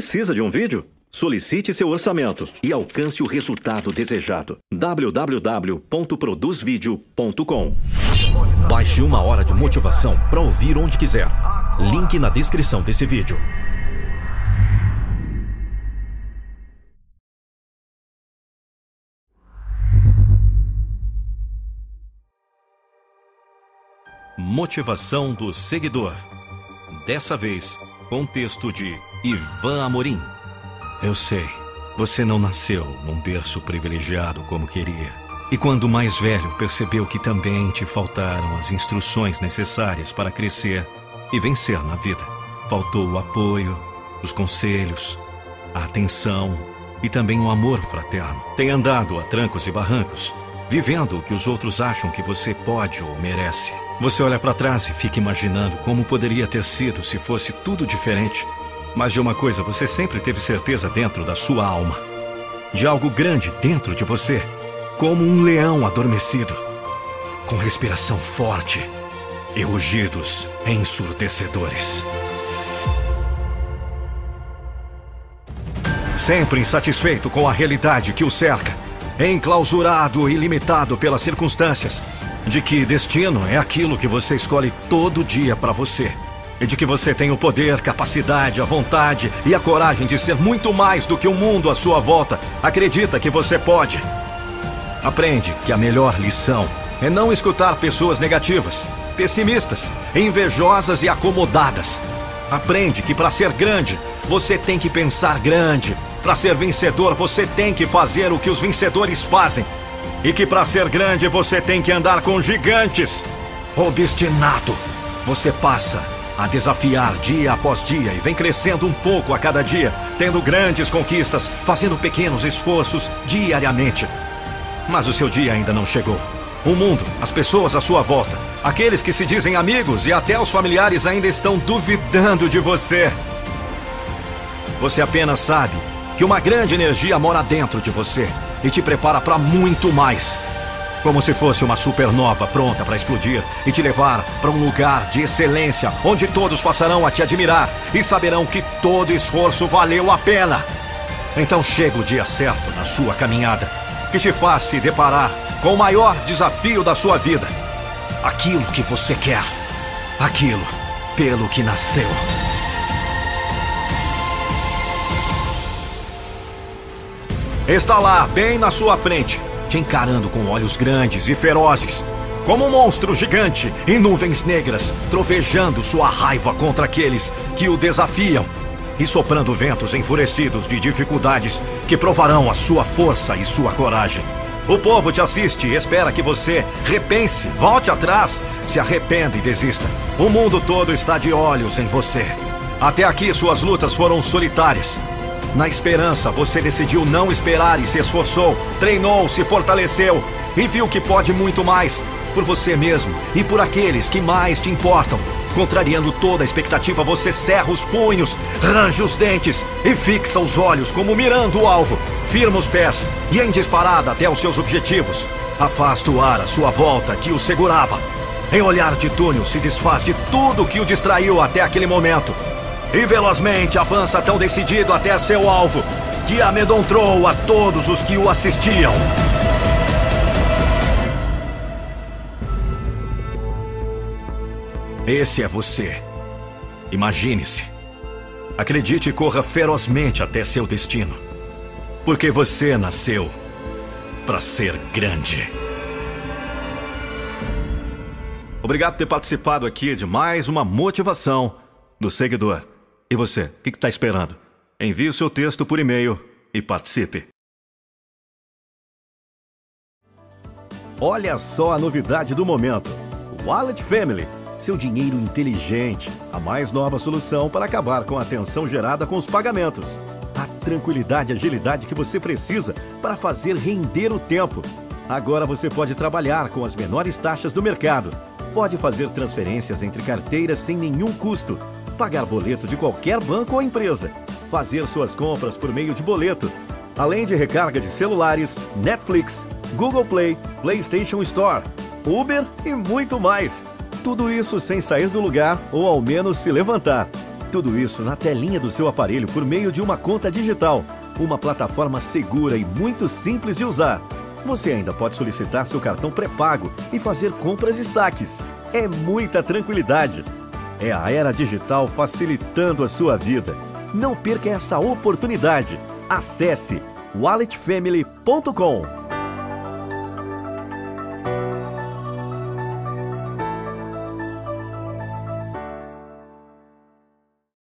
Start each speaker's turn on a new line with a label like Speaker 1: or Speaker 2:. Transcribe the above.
Speaker 1: Precisa de um vídeo? Solicite seu orçamento e alcance o resultado desejado. www.produzvideo.com Baixe uma hora de motivação para ouvir onde quiser. Link na descrição desse vídeo. Motivação do seguidor. Dessa vez, com texto de Ivan Amorim. Eu sei, você não nasceu num berço privilegiado como queria. E quando mais velho, percebeu que também te faltaram as instruções necessárias para crescer e vencer na vida. Faltou o apoio, os conselhos, a atenção e também o amor fraterno. Tem andado a trancos e barrancos, vivendo o que os outros acham que você pode ou merece. Você olha para trás e fica imaginando como poderia ter sido se fosse tudo diferente. Mas de uma coisa você sempre teve certeza dentro da sua alma: de algo grande dentro de você, como um leão adormecido, com respiração forte e rugidos ensurdecedores. Sempre insatisfeito com a realidade que o cerca, enclausurado e limitado pelas circunstâncias, de que destino é aquilo que você escolhe todo dia para você. E de que você tem o poder, capacidade, a vontade e a coragem de ser muito mais do que o mundo à sua volta acredita que você pode. Aprende que a melhor lição é não escutar pessoas negativas, pessimistas, invejosas e acomodadas. Aprende que para ser grande, você tem que pensar grande. Para ser vencedor, você tem que fazer o que os vencedores fazem. E que para ser grande, você tem que andar com gigantes. Obstinado, você passa a desafiar dia após dia e vem crescendo um pouco a cada dia, tendo grandes conquistas, fazendo pequenos esforços diariamente. Mas o seu dia ainda não chegou. O mundo, as pessoas à sua volta, aqueles que se dizem amigos e até os familiares ainda estão duvidando de você. Você apenas sabe que uma grande energia mora dentro de você e te prepara para muito mais. Como se fosse uma supernova pronta para explodir e te levar para um lugar de excelência, onde todos passarão a te admirar e saberão que todo esforço valeu a pena. Então chega o dia certo na sua caminhada, que te faz se deparar com o maior desafio da sua vida. Aquilo que você quer. Aquilo pelo que nasceu. Está lá, bem na sua frente, te encarando com olhos grandes e ferozes, como um monstro gigante em nuvens negras, trovejando sua raiva contra aqueles que o desafiam e soprando ventos enfurecidos de dificuldades que provarão a sua força e sua coragem. O povo te assiste e espera que você repense, volte atrás, se arrependa e desista. O mundo todo está de olhos em você. Até aqui suas lutas foram solitárias. Na esperança, você decidiu não esperar e se esforçou, treinou, se fortaleceu e viu que pode muito mais por você mesmo e por aqueles que mais te importam. Contrariando toda a expectativa, você cerra os punhos, range os dentes e fixa os olhos como mirando o alvo. Firma os pés e em disparada até os seus objetivos. Afasta o ar à sua volta que o segurava. Em olhar de túnel se desfaz de tudo que o distraiu até aquele momento. E velozmente avança tão decidido até seu alvo, que amedrontou a todos os que o assistiam. Esse é você. Imagine-se. Acredite e corra ferozmente até seu destino. Porque você nasceu para ser grande. Obrigado por ter participado aqui de mais uma motivação do seguidor. E você, o que está esperando? Envie o seu texto por e-mail e participe. Olha só a novidade do momento: Wallet Family seu dinheiro inteligente, a mais nova solução para acabar com a tensão gerada com os pagamentos. A tranquilidade e agilidade que você precisa para fazer render o tempo. Agora você pode trabalhar com as menores taxas do mercado. Pode fazer transferências entre carteiras sem nenhum custo pagar boleto de qualquer banco ou empresa, fazer suas compras por meio de boleto, além de recarga de celulares, Netflix, Google Play, PlayStation Store, Uber e muito mais. Tudo isso sem sair do lugar ou ao menos se levantar. Tudo isso na telinha do seu aparelho por meio de uma conta digital, uma plataforma segura e muito simples de usar. Você ainda pode solicitar seu cartão pré-pago e fazer compras e saques. É muita tranquilidade. É a era digital facilitando a sua vida. Não perca essa oportunidade. Acesse walletfamily.com.